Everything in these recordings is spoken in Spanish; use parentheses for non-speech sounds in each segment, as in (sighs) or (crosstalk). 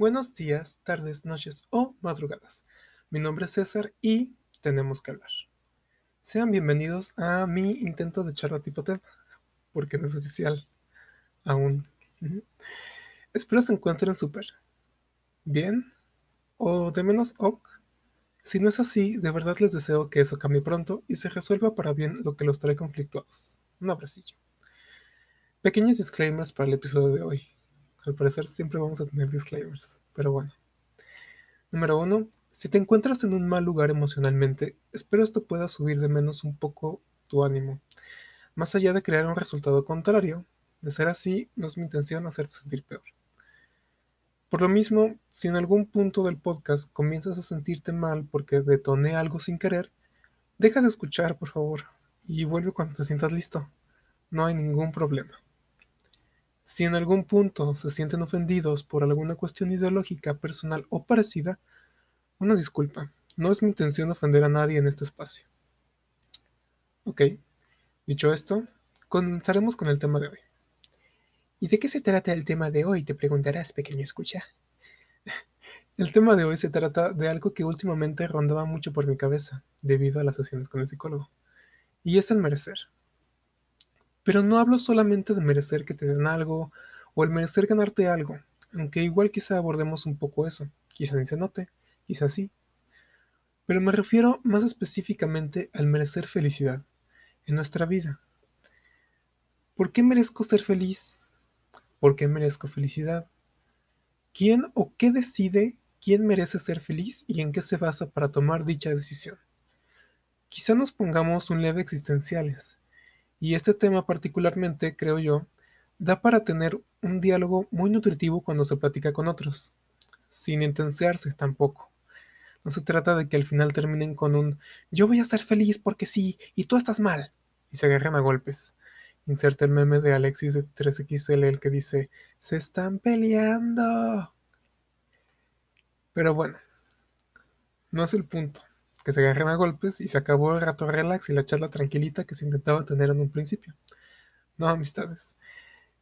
Buenos días, tardes, noches o madrugadas. Mi nombre es César y tenemos que hablar. Sean bienvenidos a mi intento de charla tipo TED, porque no es oficial aún. Espero se encuentren súper bien o de menos ok. Si no es así, de verdad les deseo que eso cambie pronto y se resuelva para bien lo que los trae conflictuados. Un abracillo. Pequeños disclaimers para el episodio de hoy. Al parecer siempre vamos a tener disclaimers, pero bueno. Número uno, si te encuentras en un mal lugar emocionalmente, espero esto pueda subir de menos un poco tu ánimo. Más allá de crear un resultado contrario, de ser así, no es mi intención hacerte sentir peor. Por lo mismo, si en algún punto del podcast comienzas a sentirte mal porque detoné algo sin querer, deja de escuchar, por favor, y vuelve cuando te sientas listo. No hay ningún problema. Si en algún punto se sienten ofendidos por alguna cuestión ideológica, personal o parecida, una disculpa. No es mi intención ofender a nadie en este espacio. Ok, dicho esto, comenzaremos con el tema de hoy. ¿Y de qué se trata el tema de hoy? Te preguntarás, pequeño escucha. (laughs) El tema de hoy se trata de algo que últimamente rondaba mucho por mi cabeza, debido a las sesiones con el psicólogo, y es el merecer. Pero no hablo solamente de merecer que te den algo o el merecer ganarte algo, aunque igual quizá abordemos un poco eso, quizá ni se note, quizá sí. Pero me refiero más específicamente al merecer felicidad en nuestra vida. ¿Por qué merezco ser feliz? ¿Por qué merezco felicidad? ¿Quién o qué decide quién merece ser feliz y en qué se basa para tomar dicha decisión? Quizá nos pongamos un leve existenciales, y este tema particularmente, creo yo, da para tener un diálogo muy nutritivo cuando se platica con otros, sin intensearse tampoco. No se trata de que al final terminen con un yo voy a ser feliz porque sí, y tú estás mal, y se agarren a golpes. Inserta el meme de Alexis de 3XL el que dice se están peleando. Pero bueno, no es el punto que se agarren a golpes y se acabó el rato relax y la charla tranquilita que se intentaba tener en un principio. No, amistades.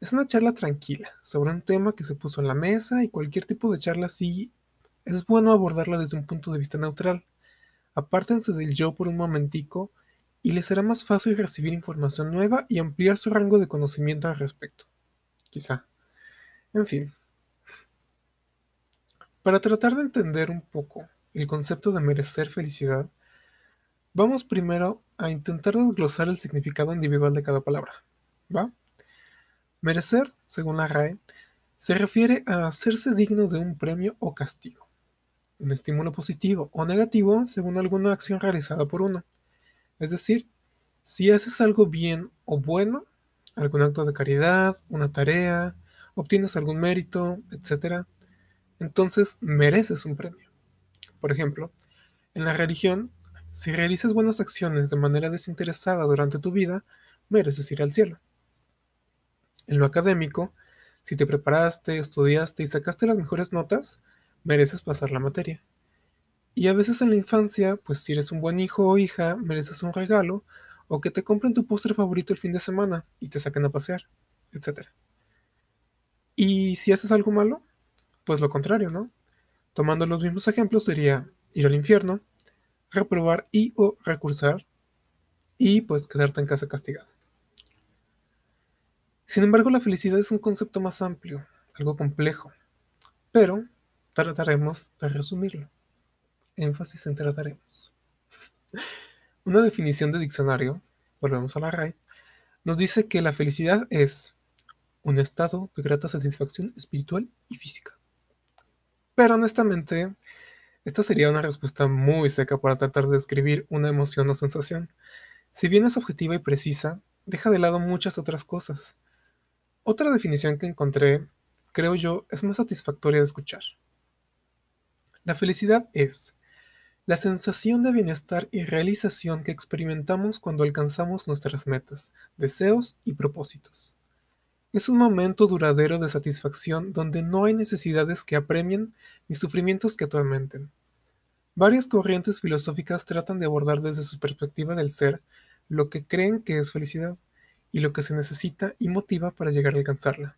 Es una charla tranquila sobre un tema que se puso en la mesa y cualquier tipo de charla así es bueno abordarla desde un punto de vista neutral. Apártense del yo por un momentico y les será más fácil recibir información nueva y ampliar su rango de conocimiento al respecto. Quizá. En fin. Para tratar de entender un poco el concepto de merecer felicidad, vamos primero a intentar desglosar el significado individual de cada palabra. ¿Va? Merecer, según la RAE, se refiere a hacerse digno de un premio o castigo, un estímulo positivo o negativo según alguna acción realizada por uno. Es decir, si haces algo bien o bueno, algún acto de caridad, una tarea, obtienes algún mérito, etc., entonces mereces un premio. Por ejemplo, en la religión, si realizas buenas acciones de manera desinteresada durante tu vida, mereces ir al cielo. En lo académico, si te preparaste, estudiaste y sacaste las mejores notas, mereces pasar la materia. Y a veces en la infancia, pues si eres un buen hijo o hija, mereces un regalo o que te compren tu postre favorito el fin de semana y te saquen a pasear, etc. Y si haces algo malo, pues lo contrario, ¿no? Tomando los mismos ejemplos sería ir al infierno, reprobar y o recursar y pues quedarte en casa castigado. Sin embargo, la felicidad es un concepto más amplio, algo complejo, pero trataremos de resumirlo. Énfasis en trataremos. (laughs) Una definición de diccionario, volvemos a la RAI, nos dice que la felicidad es un estado de grata satisfacción espiritual y física. Pero honestamente, esta sería una respuesta muy seca para tratar de describir una emoción o sensación. Si bien es objetiva y precisa, deja de lado muchas otras cosas. Otra definición que encontré, creo yo, es más satisfactoria de escuchar. La felicidad es la sensación de bienestar y realización que experimentamos cuando alcanzamos nuestras metas, deseos y propósitos. Es un momento duradero de satisfacción donde no hay necesidades que apremien ni sufrimientos que atormenten. Varias corrientes filosóficas tratan de abordar desde su perspectiva del ser lo que creen que es felicidad y lo que se necesita y motiva para llegar a alcanzarla.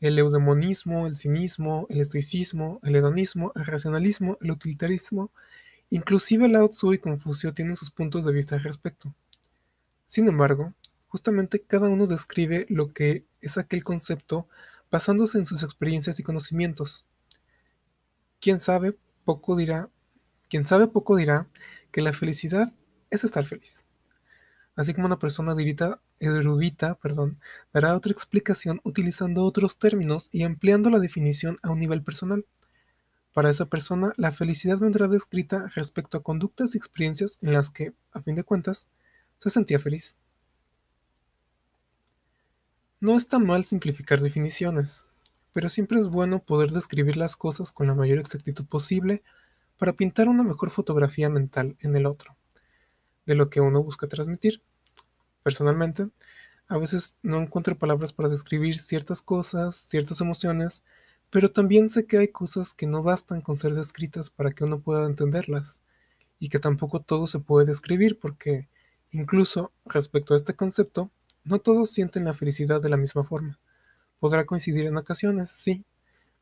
el eudemonismo, el cinismo, el estoicismo, el hedonismo, el racionalismo, el utilitarismo, inclusive Lao Tzu y Confucio tienen sus puntos de vista al respecto. Sin embargo, justamente cada uno describe lo que es aquel concepto basándose en sus experiencias y conocimientos. Quien sabe poco dirá, quien sabe poco dirá que la felicidad es estar feliz. Así como una persona erudita, dará otra explicación utilizando otros términos y ampliando la definición a un nivel personal. Para esa persona, la felicidad vendrá descrita respecto a conductas y experiencias en las que, a fin de cuentas, se sentía feliz. No está mal simplificar definiciones, pero siempre es bueno poder describir las cosas con la mayor exactitud posible para pintar una mejor fotografía mental en el otro de lo que uno busca transmitir. Personalmente, a veces no encuentro palabras para describir ciertas cosas, ciertas emociones, pero también sé que hay cosas que no bastan con ser descritas para que uno pueda entenderlas, y que tampoco todo se puede describir porque, incluso respecto a este concepto, no todos sienten la felicidad de la misma forma. Podrá coincidir en ocasiones, sí,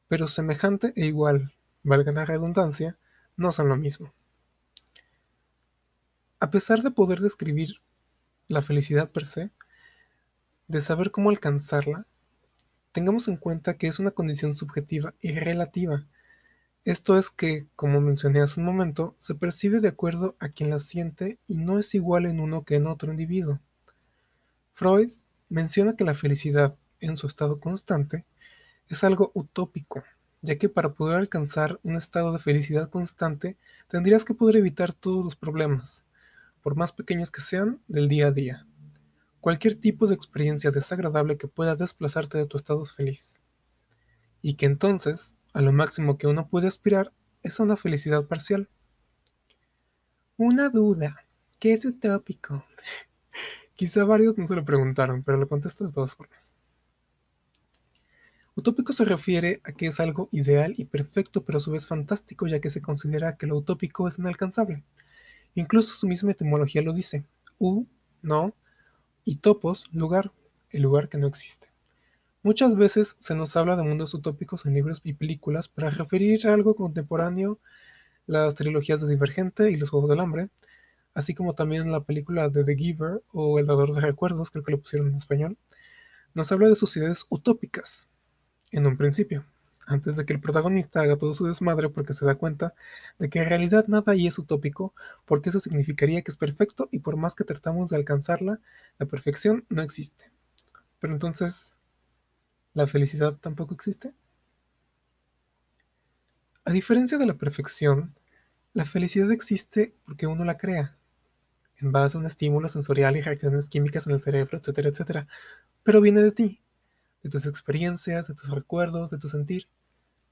pero semejante e igual, valga la redundancia, no son lo mismo. A pesar de poder describir la felicidad per se, de saber cómo alcanzarla, tengamos en cuenta que es una condición subjetiva y relativa. Esto es que, como mencioné hace un momento, se percibe de acuerdo a quien la siente y no es igual en uno que en otro individuo. Freud menciona que la felicidad, en su estado constante, es algo utópico, ya que para poder alcanzar un estado de felicidad constante tendrías que poder evitar todos los problemas, por más pequeños que sean, del día a día. Cualquier tipo de experiencia desagradable que pueda desplazarte de tu estado feliz. Y que entonces, a lo máximo que uno puede aspirar, es a una felicidad parcial. Una duda. ¿Qué es utópico? Quizá varios no se lo preguntaron, pero lo contesto de todas formas. Utópico se refiere a que es algo ideal y perfecto, pero a su vez fantástico, ya que se considera que lo utópico es inalcanzable. Incluso su misma etimología lo dice. U, no, y topos, lugar, el lugar que no existe. Muchas veces se nos habla de mundos utópicos en libros y películas para referir a algo contemporáneo, las trilogías de Divergente y los Juegos del Hambre, así como también la película de The Giver o El Dador de Recuerdos, creo que lo pusieron en español, nos habla de sociedades utópicas, en un principio antes de que el protagonista haga todo su desmadre porque se da cuenta de que en realidad nada ahí es utópico, porque eso significaría que es perfecto y por más que tratamos de alcanzarla, la perfección no existe. Pero entonces, ¿la felicidad tampoco existe? A diferencia de la perfección, la felicidad existe porque uno la crea, en base a un estímulo sensorial y reacciones químicas en el cerebro, etcétera, etcétera, pero viene de ti, de tus experiencias, de tus recuerdos, de tu sentir.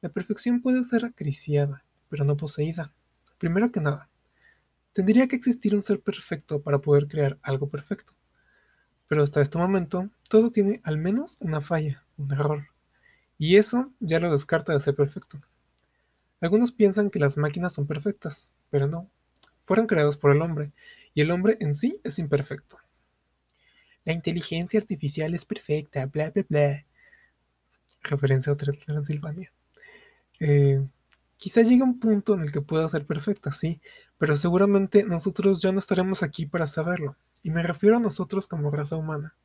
La perfección puede ser acariciada, pero no poseída. Primero que nada, tendría que existir un ser perfecto para poder crear algo perfecto. Pero hasta este momento, todo tiene al menos una falla, un error. Y eso ya lo descarta de ser perfecto. Algunos piensan que las máquinas son perfectas, pero no. Fueron creadas por el hombre, y el hombre en sí es imperfecto. La inteligencia artificial es perfecta, bla, bla, bla. Referencia a otra Transilvania. Eh, quizá llegue un punto en el que pueda ser perfecta, sí, pero seguramente nosotros ya no estaremos aquí para saberlo. Y me refiero a nosotros como raza humana.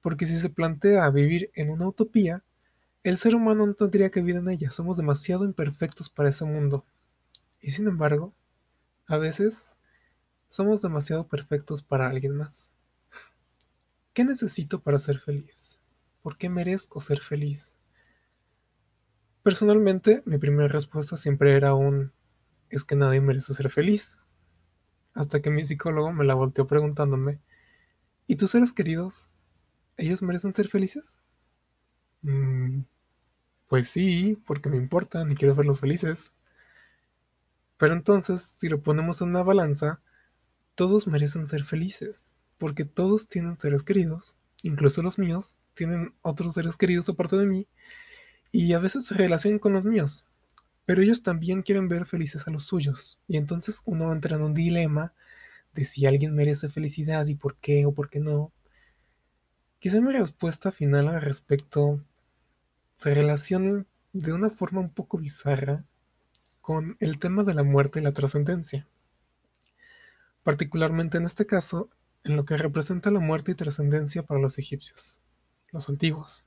Porque si se plantea vivir en una utopía, el ser humano no tendría que vivir en ella. Somos demasiado imperfectos para ese mundo. Y sin embargo, a veces somos demasiado perfectos para alguien más. ¿Qué necesito para ser feliz? ¿Por qué merezco ser feliz? Personalmente, mi primera respuesta siempre era un es que nadie merece ser feliz. Hasta que mi psicólogo me la volteó preguntándome, ¿y tus seres queridos? ¿Ellos merecen ser felices? Mm, pues sí, porque me importan y quiero verlos felices. Pero entonces, si lo ponemos en una balanza, todos merecen ser felices porque todos tienen seres queridos, incluso los míos, tienen otros seres queridos aparte de mí, y a veces se relacionan con los míos, pero ellos también quieren ver felices a los suyos, y entonces uno entra en un dilema de si alguien merece felicidad y por qué o por qué no. Quizá mi respuesta final al respecto se relacionen de una forma un poco bizarra con el tema de la muerte y la trascendencia. Particularmente en este caso, en lo que representa la muerte y trascendencia para los egipcios, los antiguos,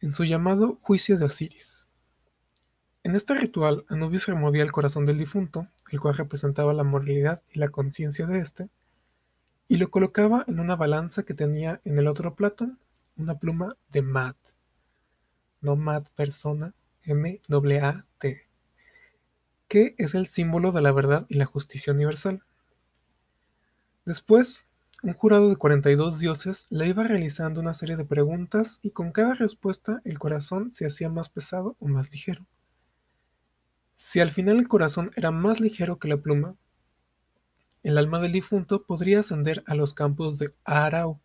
en su llamado juicio de Osiris. En este ritual, Anubis removía el corazón del difunto, el cual representaba la moralidad y la conciencia de éste, y lo colocaba en una balanza que tenía en el otro plato una pluma de Mat, no Mat persona, M-A-T, que es el símbolo de la verdad y la justicia universal. Después, un jurado de 42 dioses le iba realizando una serie de preguntas y con cada respuesta el corazón se hacía más pesado o más ligero. Si al final el corazón era más ligero que la pluma, el alma del difunto podría ascender a los campos de Arau,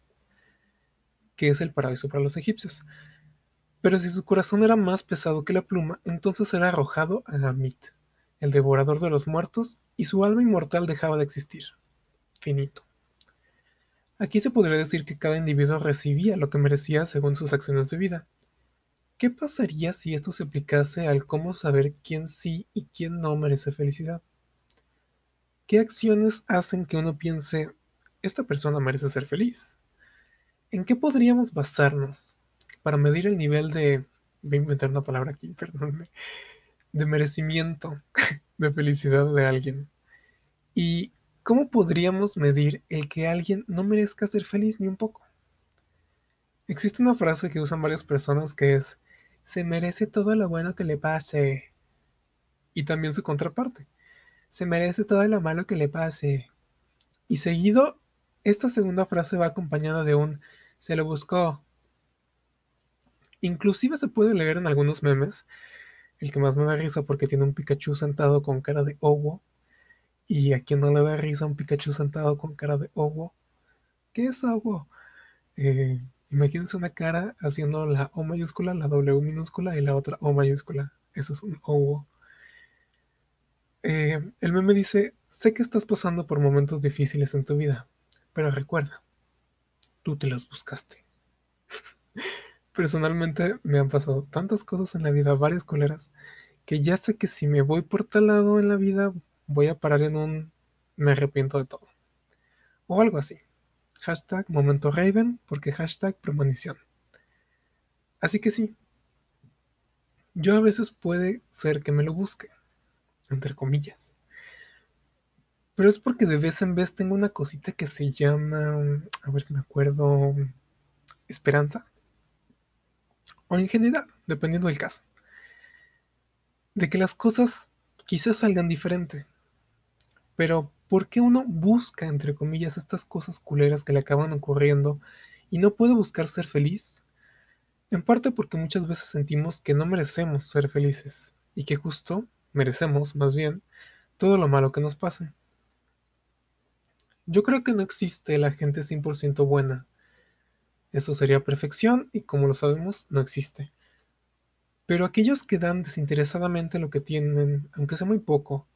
que es el paraíso para los egipcios. Pero si su corazón era más pesado que la pluma, entonces era arrojado a Amit, el devorador de los muertos, y su alma inmortal dejaba de existir. Finito. Aquí se podría decir que cada individuo recibía lo que merecía según sus acciones de vida. ¿Qué pasaría si esto se aplicase al cómo saber quién sí y quién no merece felicidad? ¿Qué acciones hacen que uno piense, esta persona merece ser feliz? ¿En qué podríamos basarnos para medir el nivel de, voy a inventar una palabra aquí, perdónme, de merecimiento de felicidad de alguien? ¿Y cómo podríamos medir el que alguien no merezca ser feliz ni un poco? Existe una frase que usan varias personas que es, se merece todo lo bueno que le pase. Y también su contraparte se merece todo lo malo que le pase. Y seguido, esta segunda frase va acompañada de un se lo buscó. Inclusive se puede leer en algunos memes, el que más me da risa porque tiene un Pikachu sentado con cara de Owo. Y a quien no le da risa un Pikachu sentado con cara de Owo. ¿Qué es Owo? Eh, imagínense una cara haciendo la O mayúscula, la W minúscula y la otra O mayúscula. Eso es un Owo. Eh, el meme dice, sé que estás pasando por momentos difíciles en tu vida, pero recuerda, tú te los buscaste. Personalmente me han pasado tantas cosas en la vida, varias coleras, que ya sé que si me voy por tal lado en la vida, voy a parar en un me arrepiento de todo. O algo así. Hashtag momento Raven, porque hashtag premonición. Así que sí, yo a veces puede ser que me lo busque entre comillas. Pero es porque de vez en vez tengo una cosita que se llama, a ver si me acuerdo, esperanza. O ingenuidad, dependiendo del caso. De que las cosas quizás salgan diferente. Pero, ¿por qué uno busca, entre comillas, estas cosas culeras que le acaban ocurriendo y no puede buscar ser feliz? En parte porque muchas veces sentimos que no merecemos ser felices y que justo merecemos, más bien, todo lo malo que nos pase. Yo creo que no existe la gente 100% buena. Eso sería perfección y como lo sabemos, no existe. Pero aquellos que dan desinteresadamente lo que tienen, aunque sea muy poco,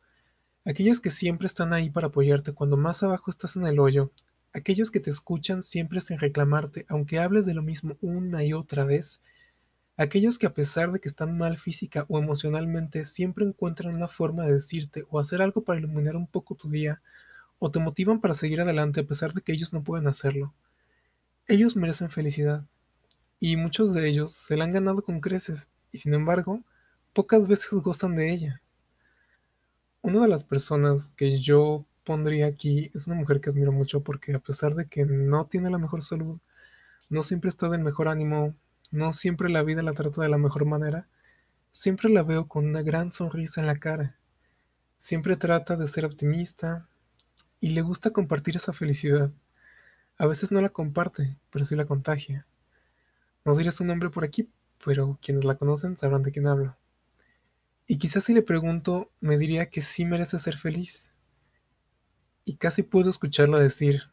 aquellos que siempre están ahí para apoyarte cuando más abajo estás en el hoyo, aquellos que te escuchan siempre sin reclamarte, aunque hables de lo mismo una y otra vez, Aquellos que a pesar de que están mal física o emocionalmente, siempre encuentran una forma de decirte o hacer algo para iluminar un poco tu día, o te motivan para seguir adelante a pesar de que ellos no pueden hacerlo. Ellos merecen felicidad, y muchos de ellos se la han ganado con creces, y sin embargo, pocas veces gozan de ella. Una de las personas que yo pondría aquí es una mujer que admiro mucho porque a pesar de que no tiene la mejor salud, no siempre está del mejor ánimo, no siempre la vida la trata de la mejor manera. Siempre la veo con una gran sonrisa en la cara. Siempre trata de ser optimista y le gusta compartir esa felicidad. A veces no la comparte, pero sí la contagia. No diré su nombre por aquí, pero quienes la conocen sabrán de quién hablo. Y quizás si le pregunto, me diría que sí merece ser feliz. Y casi puedo escucharla decir,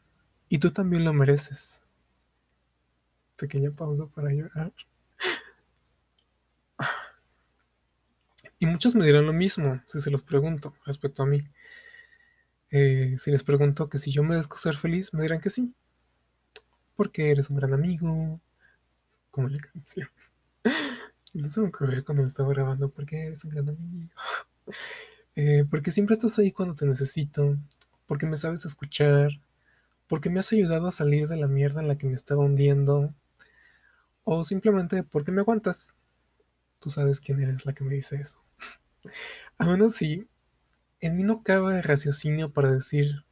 y tú también lo mereces pequeña pausa para llorar. (sighs) Y muchos me dirán lo mismo si se los pregunto respecto a mí. Eh, si les pregunto que si yo merezco ser feliz, me dirán que sí. Porque eres un gran amigo, como la canción. (laughs) No se me ocurrió cuando lo estaba grabando porque eres un gran amigo. (laughs) Eh, porque siempre estás ahí cuando te necesito, porque me sabes escuchar, porque me has ayudado a salir de la mierda en la que me estaba hundiendo, o simplemente porque me aguantas. Tú sabes quién eres la que me dice eso. (laughs) Aún así, en mí no cabe raciocinio para decir,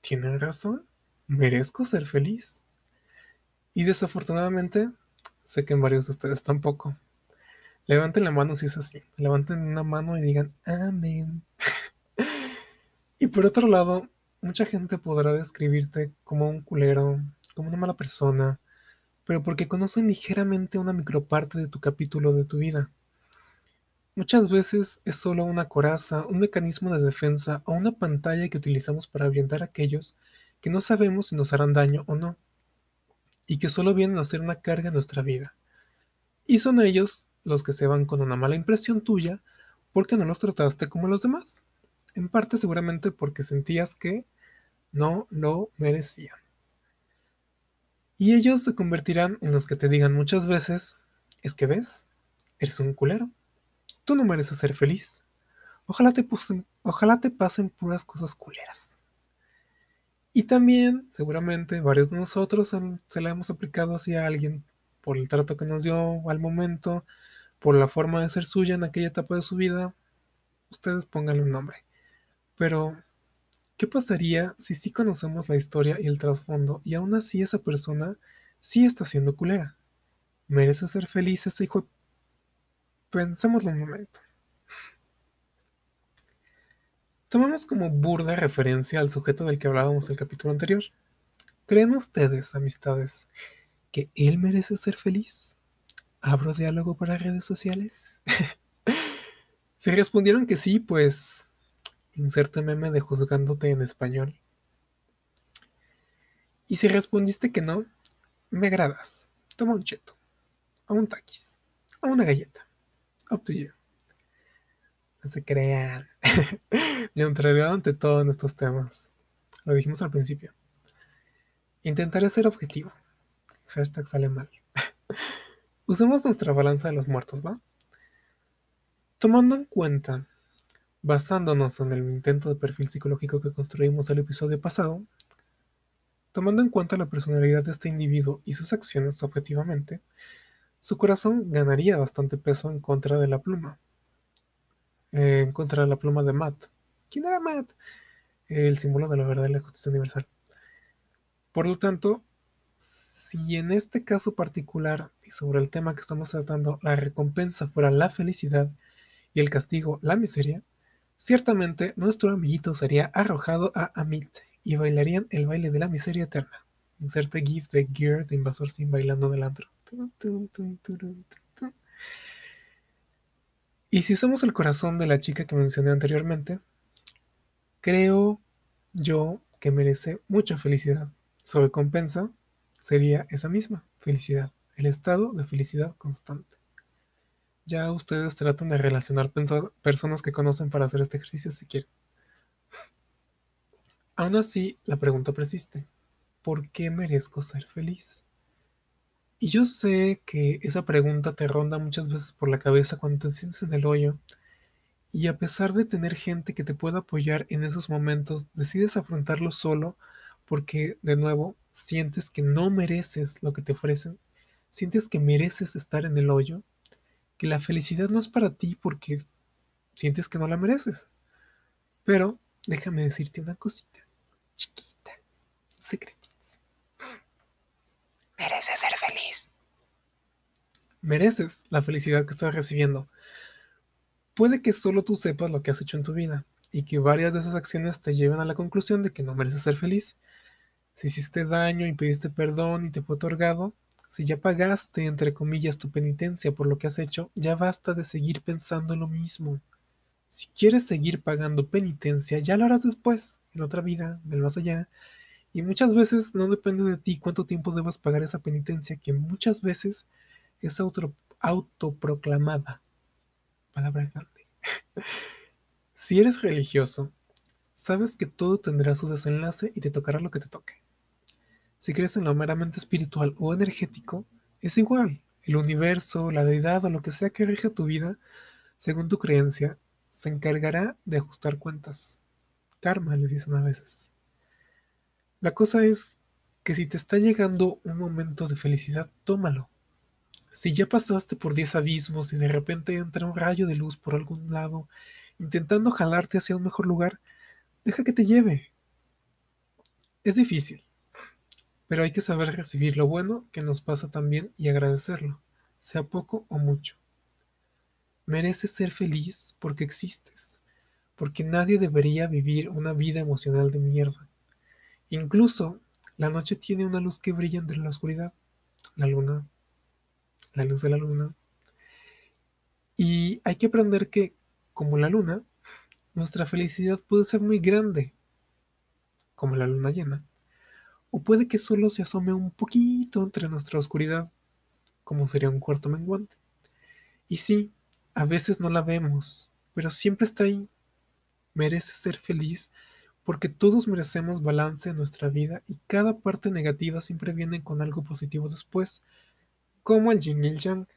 ¿tienen razón? ¿Merezco ser feliz? Y desafortunadamente, sé que en varios de ustedes tampoco. Levanten la mano si es así. Levanten una mano y digan amén. (laughs) y por otro lado, mucha gente podrá describirte como un culero, como una mala persona, pero porque conocen ligeramente una microparte de tu capítulo de tu vida. Muchas veces es solo una coraza, un mecanismo de defensa o una pantalla que utilizamos para ahuyentar a aquellos que no sabemos si nos harán daño o no, y que solo vienen a ser una carga en nuestra vida. Y son ellos los que se van con una mala impresión tuya porque no los trataste como los demás. En parte seguramente porque sentías que no lo merecían. Y ellos se convertirán en los que te digan muchas veces, es que ves, eres un culero. Tú no mereces ser feliz. Ojalá te, ojalá te pasen puras cosas culeras. Y también, seguramente, varios de nosotros se la hemos aplicado hacia alguien por el trato que nos dio al momento, por la forma de ser suya en aquella etapa de su vida, ustedes pónganle un nombre. Pero, ¿qué pasaría si sí conocemos la historia y el trasfondo y aún así esa persona sí está siendo culera? ¿Merece ser feliz ese hijo? Pensémoslo un momento. Tomamos como burda referencia al sujeto del que hablábamos el capítulo anterior. ¿Creen ustedes, amistades, que él merece ser feliz? ¿Abro diálogo para redes sociales? (laughs) si respondieron que sí, pues inserte meme de juzgándote en español. Y si respondiste que no, me agradas. Toma un cheto, a un taquis, a una galleta. Up to you. No se crean. (laughs) Neutralidad ante todo en estos temas. Lo dijimos al principio. Intentaré ser objetivo. Hashtag sale mal. (laughs) Usemos nuestra balanza de los muertos, ¿va? Tomando en cuenta, basándonos en el intento de perfil psicológico que construimos el episodio pasado, tomando en cuenta la personalidad de este individuo y sus acciones objetivamente, su corazón ganaría bastante peso en contra de la pluma. Eh, contra la pluma de Matt. ¿Quién era Matt? El símbolo de la verdad y la justicia universal. Por lo tanto, si en este caso particular y sobre el tema que estamos tratando la recompensa fuera la felicidad y el castigo la miseria, ciertamente nuestro amiguito sería arrojado a Amit y bailarían el baile de la miseria eterna. Inserte GIF de Gear de Invasor Sin bailando del. Y si somos el corazón de la chica que mencioné anteriormente, creo yo que merece mucha felicidad. Su recompensa sería esa misma, felicidad, el estado de felicidad constante. Ya ustedes tratan de relacionar personas que conocen para hacer este ejercicio si quieren. (laughs) Aún así, la pregunta persiste. ¿Por qué merezco ser feliz? Y yo sé que esa pregunta te ronda muchas veces por la cabeza cuando te sientes en el hoyo. Y a pesar de tener gente que te pueda apoyar en esos momentos, decides afrontarlo solo porque, de nuevo, sientes que no mereces lo que te ofrecen, sientes que mereces estar en el hoyo, que la felicidad no es para ti porque sientes que no la mereces. Pero déjame decirte una cosita, chiquita, secretitos. Mereces ser feliz. Mereces la felicidad que estás recibiendo. Puede que solo tú sepas lo que has hecho en tu vida y que varias de esas acciones te lleven a la conclusión de que no mereces ser feliz si hiciste daño y pediste perdón y te fue otorgado, si ya pagaste, entre comillas, tu penitencia por lo que has hecho, ya basta de seguir pensando lo mismo. Si quieres seguir pagando penitencia, ya lo harás después, en otra vida, del más allá. Y muchas veces no depende de ti cuánto tiempo debas pagar esa penitencia, que muchas veces es auto, autoproclamada. Palabra grande. (laughs) si eres religioso, sabes que todo tendrá su desenlace y te tocará lo que te toque. Si crees en lo meramente espiritual o energético, es igual. el universo, la deidad o lo que sea que rija tu vida, según tu creencia, se encargará de ajustar cuentas. Karma, le dicen a veces. La cosa es que si te está llegando un momento de felicidad, tómalo. Si ya pasaste por 10 abismos y de repente entra un rayo de luz por algún lado, intentando jalarte hacia un mejor lugar, deja que te lleve. Es difícil, pero hay que saber recibir lo bueno que nos pasa también y agradecerlo, sea poco o mucho. Mereces ser feliz porque existes, porque nadie debería vivir una vida emocional de mierda. Incluso la noche tiene una luz que brilla entre la oscuridad, la luna, la luz de la luna. Y hay que aprender que, como la luna, nuestra felicidad puede ser muy grande, como la luna llena, o puede que solo se asome un poquito entre nuestra oscuridad, como sería un cuarto menguante. Y sí, a veces no la vemos, pero siempre está ahí. Merece ser feliz porque todos merecemos balance en nuestra vida y cada parte negativa siempre viene con algo positivo después, como el yin y el.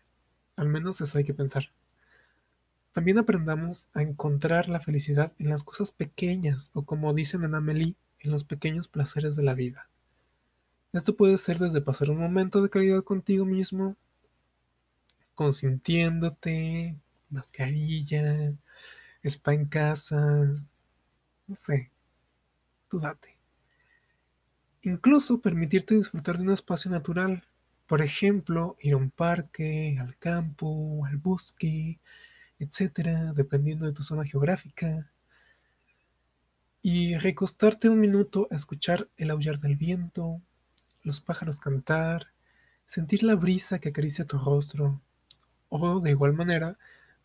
Al menos eso hay que pensar. También aprendamos a encontrar la felicidad en las cosas pequeñas o como dicen en Amelie, en los pequeños placeres de la vida. Esto puede ser desde pasar un momento de calidad contigo mismo, consintiéndote, mascarilla, spa en casa, no sé, date. Incluso permitirte disfrutar de un espacio natural, por ejemplo, ir a un parque, al campo, al bosque, etcétera, dependiendo de tu zona geográfica. Y recostarte un minuto a escuchar el aullar del viento, los pájaros cantar, sentir la brisa que acaricia tu rostro, o de igual manera,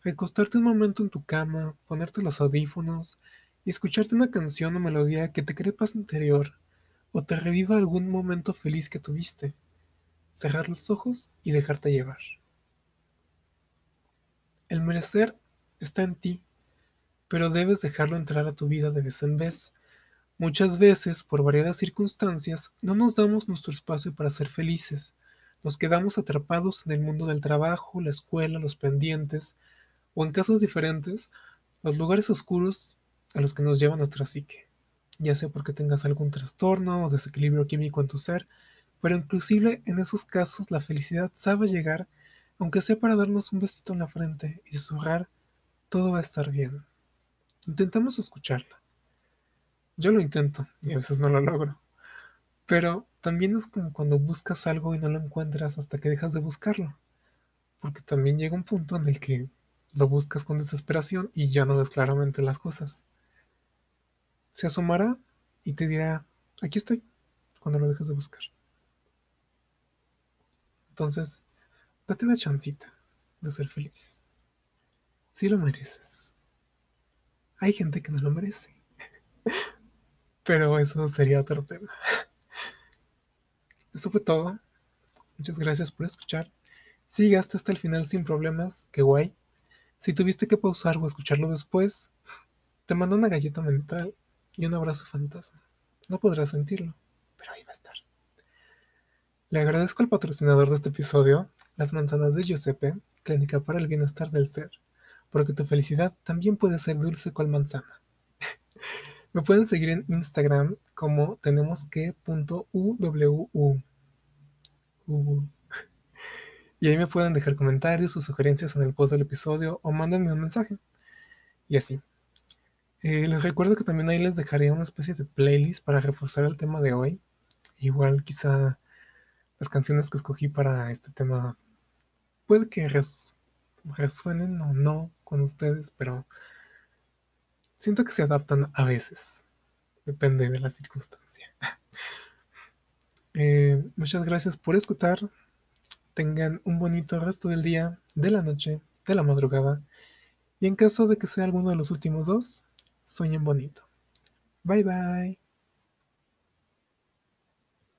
recostarte un momento en tu cama, ponerte los audífonos y escucharte una canción o melodía que te cree paz interior o te reviva algún momento feliz que tuviste. Cerrar los ojos y dejarte llevar. El merecer está en ti, pero debes dejarlo entrar a tu vida de vez en vez. Muchas veces, por variadas circunstancias, no nos damos nuestro espacio para ser felices. Nos quedamos atrapados en el mundo del trabajo, la escuela, los pendientes, o en casos diferentes, los lugares oscuros a los que nos lleva nuestra psique, ya sea porque tengas algún trastorno o desequilibrio químico en tu ser, pero inclusive en esos casos la felicidad sabe llegar aunque sea para darnos un besito en la frente y susurrar, todo va a estar bien. Intentamos escucharla. Yo lo intento y a veces no lo logro. Pero también es como cuando buscas algo y no lo encuentras hasta que dejas de buscarlo. Porque también llega un punto en el que lo buscas con desesperación y ya no ves claramente las cosas. Se asomará y te dirá, aquí estoy, cuando lo dejas de buscar. Entonces, Date una chancita de ser feliz. Si lo mereces. Hay gente que no lo merece. (laughs) Pero eso sería otro tema. Eso fue todo. Muchas gracias por escuchar. Si llegaste hasta el final sin problemas, qué guay. Si tuviste que pausar o escucharlo después, te mando una galleta mental y un abrazo fantasma. No podrás sentirlo, pero ahí va a estar. Le agradezco al patrocinador de este episodio, las manzanas de Giuseppe, clínica para el bienestar del ser, porque tu felicidad también puede ser dulce cual manzana. (laughs) Me pueden seguir en Instagram como tenemos Y ahí me pueden dejar comentarios o sugerencias en el post del episodio o mándenme un mensaje. Y así. Eh, les recuerdo que también ahí les dejaré una especie de playlist para reforzar el tema de hoy. Igual quizá las canciones que escogí para este tema puede que resuenen o no con ustedes, pero siento que se adaptan a veces. Depende de la circunstancia. (laughs) Eh, muchas gracias por escuchar. Tengan un bonito resto del día, de la noche, de la madrugada. Y en caso de que sea alguno de los últimos dos, sueñen bonito. Bye bye.